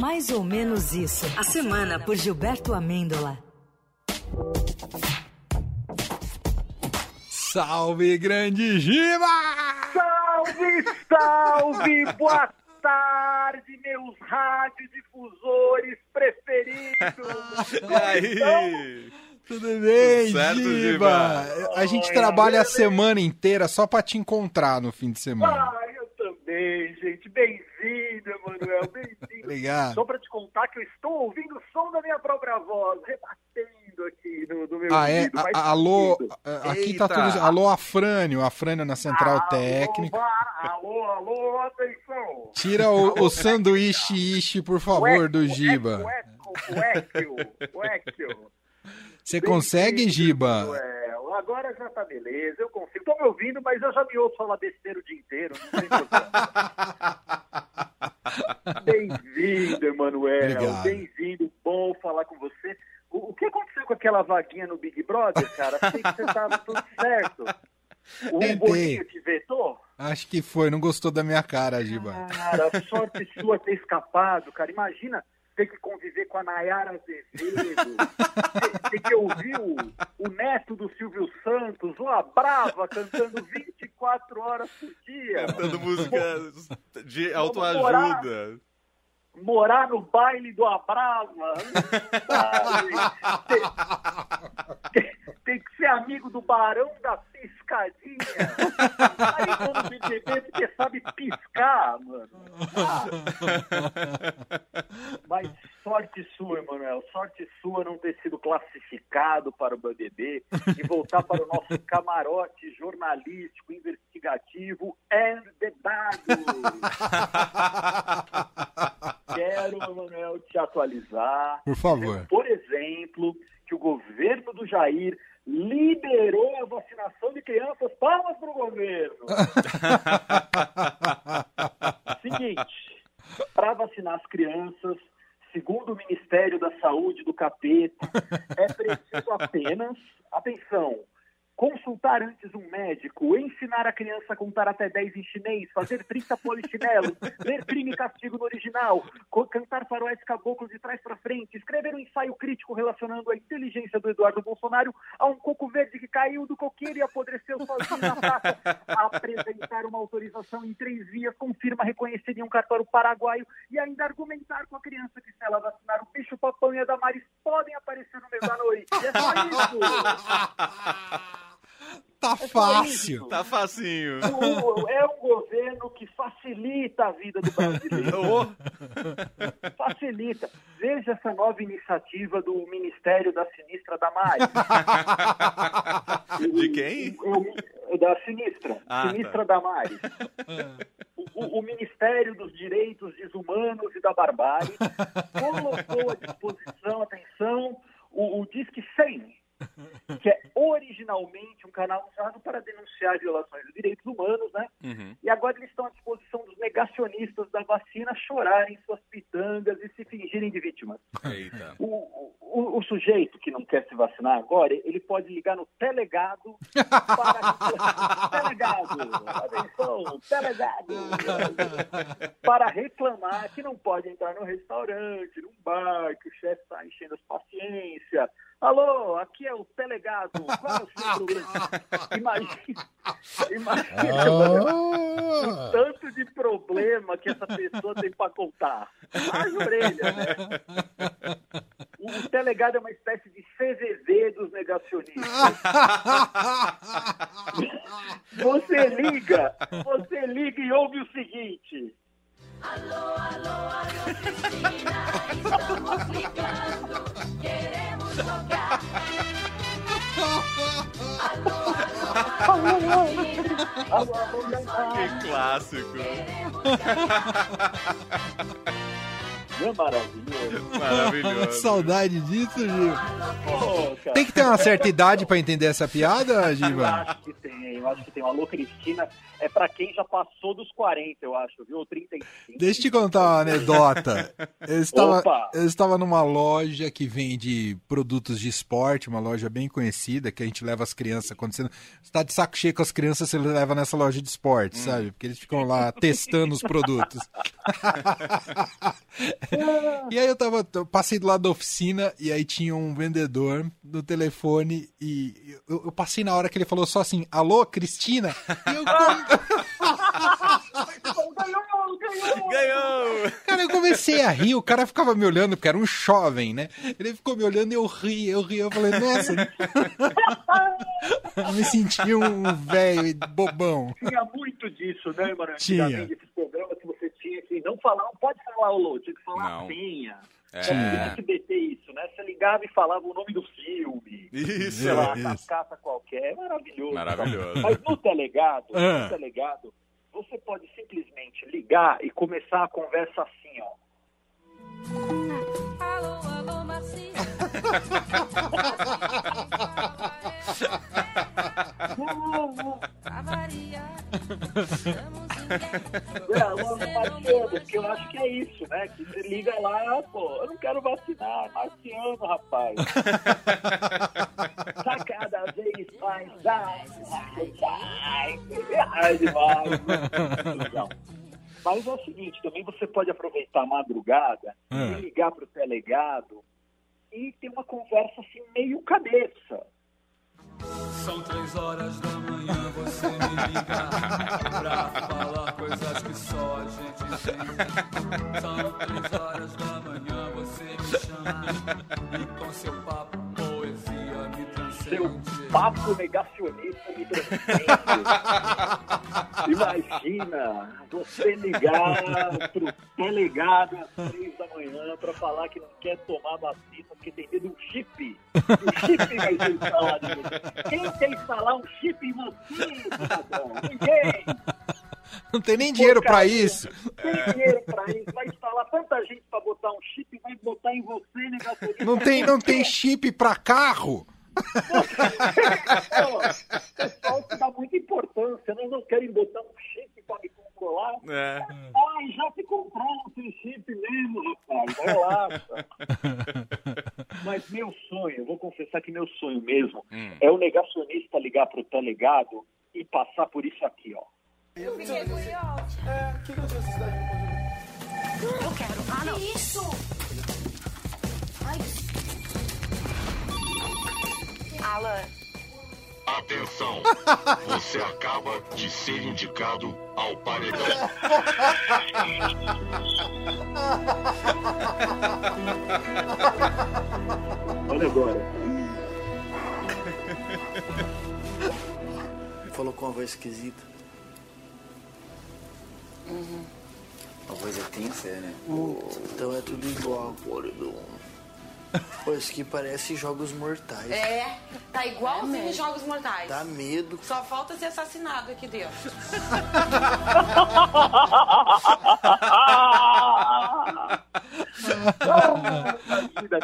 Mais ou menos isso. A semana por Gilberto Amêndola. Salve, grande Giba! Salve, salve! Boa tarde, meus radiodifusores preferidos! E aí? Tudo bem, Tudo certo, Giba? Giba? A gente Oi, trabalha a semana inteira só pra te encontrar no fim de semana. Ah, eu também, gente. Bem-vindo, Emanuel. Bem-vindo. Obrigado. Só pra te contar que eu estou ouvindo o som da minha própria voz, rebatendo aqui no, no meu Ah, é? ouvido. A- alô, a- aqui tá Eita. tudo. Alô, Afrânio, Afrânio na central Alô, técnica. va- Alô, alô, atenção. Tira o, o sanduíche ishi, por favor, do Giba. O Equio, o Equio. Você consegue, Giba? Agora já tá beleza, eu consigo. Tô me ouvindo, mas eu já me ouço falar besteira o dia inteiro. Não tem problema. Bem-vindo, Emanuel. Bem-vindo. Bom falar com você. O, o que aconteceu com aquela vaguinha no Big Brother, cara? Achei que você tava tudo certo. O. Boninho te vetou? Acho que foi, não gostou da minha cara, Giba. Cara, sorte sua ter escapado, cara. Imagina ter que conviver com a Nayara Azevedo, ter, ter que ouvir o, o neto do Silvio Santos, uma brava, cantando 24 horas por dia. Cantando músicas de autoajuda. Morar no baile do Abrava. Tem, tem- que ser amigo do Barão da Piscadinha. Aí quando BBB, porque sabe piscar, mano. Ah, Mas sorte sua, Emanuel, sorte sua não ter sido classificado para o BBB e voltar para o nosso camarote jornalístico, investigativo and debado. Quero, Emanuel, te atualizar. Por favor. Por exemplo, que o governo do Jair liberou a vacinação de crianças. Palmas para o governo! Seguinte, para vacinar as crianças, segundo o Ministério da Saúde do Capeta, é preciso apenas, atenção, consultar antes um médico, ensinar a criança a contar até 10 em chinês, fazer 30 polichinelos, ler crime e castigo no original, cantar faroeste caboclo de trás para frente, escrever um ensaio crítico relacionando a inteligência do Eduardo Bolsonaro a um coco verde que caiu do coqueiro e apodreceu sozinho na praça, apresentar uma autorização em três vias, confirma reconhecer em um cartório paraguaio e ainda argumentar com a criança que se ela vacinar o bicho papão e a Damares podem aparecer no meio da noite. É só isso! Tá É fácil. Tá facinho. O- É um governo que facilita a vida do brasileiro. Facilita. Veja essa nova iniciativa do Ministério da Sinistra Damares. De quem? O- Da Sinistra. Ah, Sinistra Damares. O, o- o Ministério dos Direitos Desumanos e da Barbárie colocou à disposição, atenção, o, o Disque 100, que é originalmente um canal usado para denunciar violações dos direitos humanos, né? Uhum. E agora eles estão à disposição dos negacionistas da vacina chorarem suas pitangas e se fingirem de vítimas. O, o, o sujeito que não quer se vacinar agora, ele pode ligar no telegado para... telegado! Atenção, telegado! para reclamar que não pode entrar no restaurante, num bar, que o chefe está enchendo as paciência. Alô, aqui é o telegado, qual é o seu problema? Imagina, imagina, mano, o tanto de problema que essa pessoa tem para contar. As orelhas, né? O, o delegado é uma espécie de CVV dos negacionistas. Você liga, você liga e ouve o seguinte. Alô, alô, Que clássico. Não é maravilhoso? Maravilhoso. Saudade disso, Giba. Tem que ter uma certa idade pra entender essa piada, Eu Giba? acho que tem, eu acho que tem. O Alô Cristina é pra quem já passou dos 40, eu acho, viu? Ou 35. Deixa eu te contar uma anedota. Eu estava, Opa! eu estava numa loja que vende produtos de esporte, uma loja bem conhecida, que a gente leva as crianças quando você está de saco cheio com as crianças, você leva nessa loja de esporte, sabe? Porque eles ficam lá testando os produtos. E aí eu tava, eu passei do lado da oficina e aí tinha um vendedor no telefone e eu, eu passei na hora que ele falou só assim, alô, Cristina? E eu, Ganhou, ganhou! Ganhou! cara, eu comecei a rir, o cara ficava me olhando, porque era um jovem, né? Ele ficou me olhando e eu ri, eu ri, eu falei, nossa. eu me senti um velho bobão. Tinha muito disso, né, mano? Tinha. Antigamente, esses programas que que não falar, não pode falar o Lô, tinha que falar Não. a senha. É. Tinha SBT isso, né? Você ligava e falava o nome do filme. Isso. Sei lá, Isso. cascata qualquer. Maravilhoso. Maravilhoso. Mas no delegado, Ah. no delegado, você pode simplesmente ligar e começar a conversa assim, ó. Alô, alô, Marcinho. Estamos em É, alô, porque eu acho que é isso, né? Que você liga lá, pô, eu não quero vacinar, Marciano, rapaz. tá cada vez mais. Ai, ai, ai, ai, demais. Não. Mas é o seguinte, também você pode aproveitar a madrugada Ah. e ligar pro delegado e ter uma conversa assim meio cabeça. São três horas da manhã, você me liga pra falar coisas que só a gente entende. São três horas da manhã, você me chama e com seu papo, poesia me Seu transcende. papo negacionista me transcende. Imagina você ligar pro delegado às três da manhã para falar que não quer tomar vacina porque tem medo de um chip. O chip vai ser instalado. Quem quer instalar um chip em você, cidadão? Ninguém. Não tem nem dinheiro Porcaria. isso. Tem dinheiro pra isso. Vai instalar tanta gente pra botar um chip e vai botar em você, negacionista. Não tem, não tem chip pra carro. O que dá muita importância, né? Não querem botar um chip pra me controlar. É. Ai, já se compraram sem chip mesmo, rapaz. Relaxa. Mas meu sonho, eu vou confessar que meu sonho mesmo Hum. é o negacionista ligar pro delegado e passar por isso aqui, ó. Fiquei curiosa. Que isso? Ai, Alan, Atenção! Você acaba de ser indicado ao paredão. Olha agora. Falou com uma voz esquisita. A voz é tensa, né? Então é tudo igual, Poridon. Pô, isso aqui parece jogos mortais. É, tá igualzinho os Jogos Mortais. Dá medo. Só falta ser assassinado aqui dentro.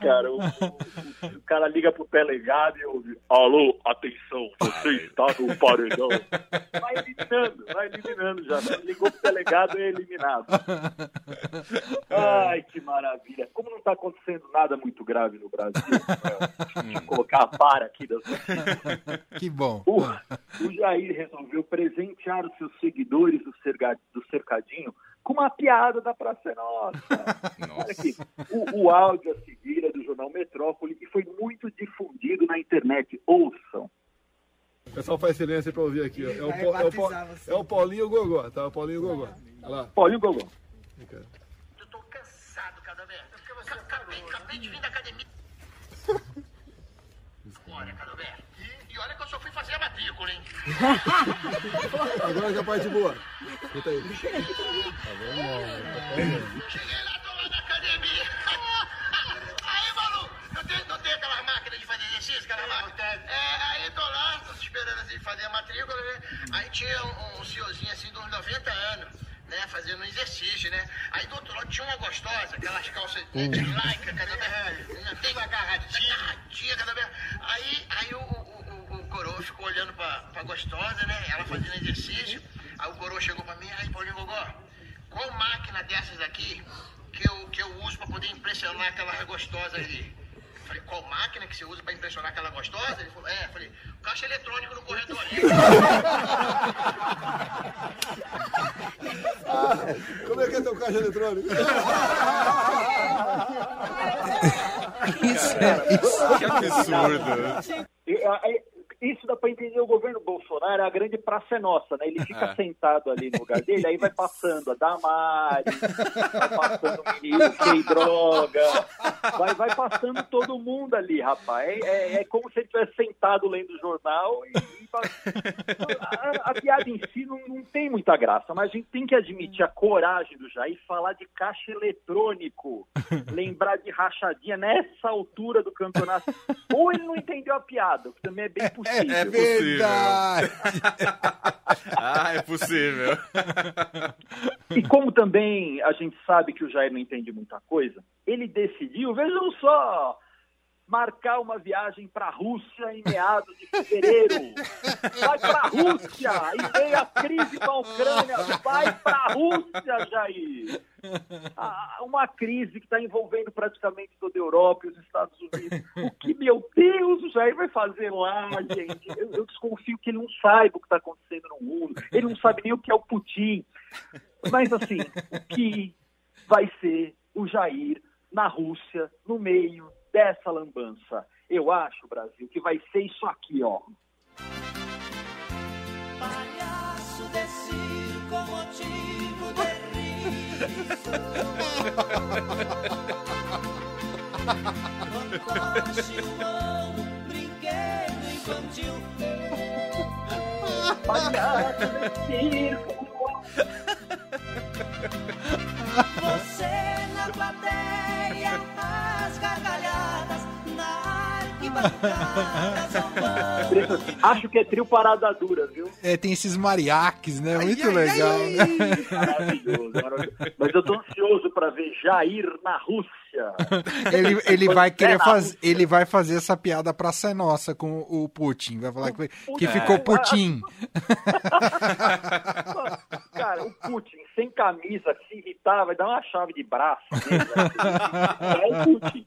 Cara. O, o- o cara liga pro delegado e ouve: Alô, atenção, você está no paredão. Vai eliminando, vai eliminando já. né? Ligou pro delegado e é eliminado. Ai, que maravilha. Como não tá acontecendo nada muito grave no Brasil, deixa eu colocar a para aqui das Que bom. o, o Jair resolveu presentear os seus seguidores do Cercadinho com uma piada da Praça é Nossa. Olha aqui, o, o áudio a seguir é do jornal Metrópole e foi muito difundido na internet. Ouçam. O pessoal faz silêncio pra ouvir aqui, ó. É o, é o, é o Paulinho Gogó, tá? O Paulinho Gogó. Olha lá. Olha o Gogó. Eu tô cansado, Cadabé. Acabei, acabei de vir da academia. Olha, Cadabé. E, e olha que eu matrícula, hein? Agora que é a parte boa. Escuta aí. Cheguei lá, tô lá na academia. Aí, Malu, não tem, não tem aquela máquina de fazer exercício, aquela máquina? É, aí tô lá, tô esperando assim fazer a matrícula, né? Aí tinha um, um senhorzinho assim de uns 90 anos, né? Fazendo um exercício, né? Aí do outro lado tinha uma gostosa, aquelas calças de lycra, cada vez, tem uma agarradinha, agarradinha, cada vez. Aí, aí o, o, o, o coroa ficou olhando pra, pra gostosa, né? Ela fazendo exercício. Aí o coroa chegou pra mim, aí, Paulinho Gogó, qual máquina dessas aqui que eu, que eu uso pra poder impressionar aquela gostosa ali? Falei, qual máquina que você usa pra impressionar aquela gostosa? Ele falou, é, falei, caixa eletrônico no corredor ali. Como é que é teu caixa eletrônico? Isso é, isso Que absurdo. Isso dá pra entender o governo Bolsonaro, a grande praça é nossa, né? Ele fica É. sentado ali no lugar dele, aí vai passando a Damares, vai passando o menino sem droga, vai, vai passando todo mundo ali, rapaz. É, é- é como se ele estivesse sentado lendo o jornal e, e pa- a, a piada em si não, não tem muita graça, mas a gente tem que admitir a coragem do Jair falar de caixa eletrônico, lembrar de rachadinha nessa altura do campeonato. Ou ele não entendeu a piada, que também é bem possível. É verdade. Ah, é possível. E como também a gente sabe que o Jair não entende muita coisa, ele decidiu, vejam só, marcar uma viagem para a Rússia em meados de fevereiro. Vai para a Rússia! E veio a crise com a Ucrânia. Vai para a Rússia, Jair! Ah, uma crise que está envolvendo praticamente toda a Europa e os Estados Unidos. O que, meu Deus, o Jair vai fazer lá, gente? Eu, eu desconfio que ele não saiba o que está acontecendo no mundo. Ele não sabe nem o que é o Putin. Mas, assim, o que vai ser o Jair na Rússia, no meio dessa lambança? Eu acho, Brasil, que vai ser isso aqui, ó. Palhaço de circo, motivo de riso. Humano, brinquedo infantil. Palhaço de circo. Acho que é trio parada dura, viu? É, tem esses mariaques, né? Muito legal. Maravilhoso, maravilhoso. Mas eu tô ansioso para ver Jair na Rússia. Ele, ele vai querer É fazer, ele vai fazer essa piada pra ser nossa com o Putin. Vai falar que, que É. ficou Putin. Cara, o Putin sem camisa, se irritar, vai dar uma chave de braço. né? É o Putin.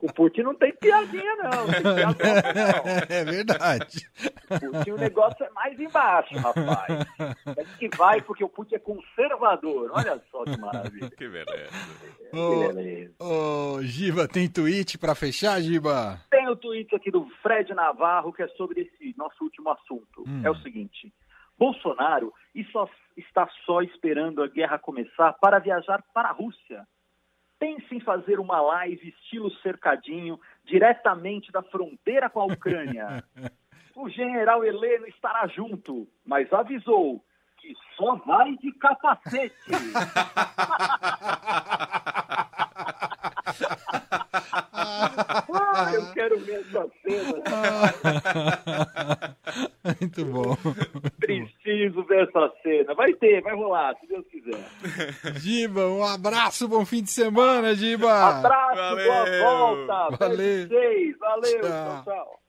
O Putin não tem piadinha, não. Tem piadinha, não. É verdade. O Putin, o negócio é mais embaixo, rapaz. Mas que vai, porque o Putin é conservador. Olha só que maravilha. Que beleza. Que beleza. Ô, Giba, tem tweet pra fechar, Giba? Tem o tweet aqui do Fred Navarro, que é sobre esse nosso último assunto. Hum. É o seguinte: Bolsonaro e só- está só esperando a guerra começar para viajar para a Rússia. Pense em fazer uma live estilo cercadinho, diretamente da fronteira com a Ucrânia. O general Heleno estará junto, mas avisou que só vai de capacete. ah, eu quero ver essa cena. Muito bom. Preciso ver essa cena. Vai ter, vai rolar, se Deus quiser. Giba, um abraço, bom fim de semana, Giba. Abraço, boa Valeu. volta. Valeu. Vocês. Valeu, Tchau. tchau, tchau.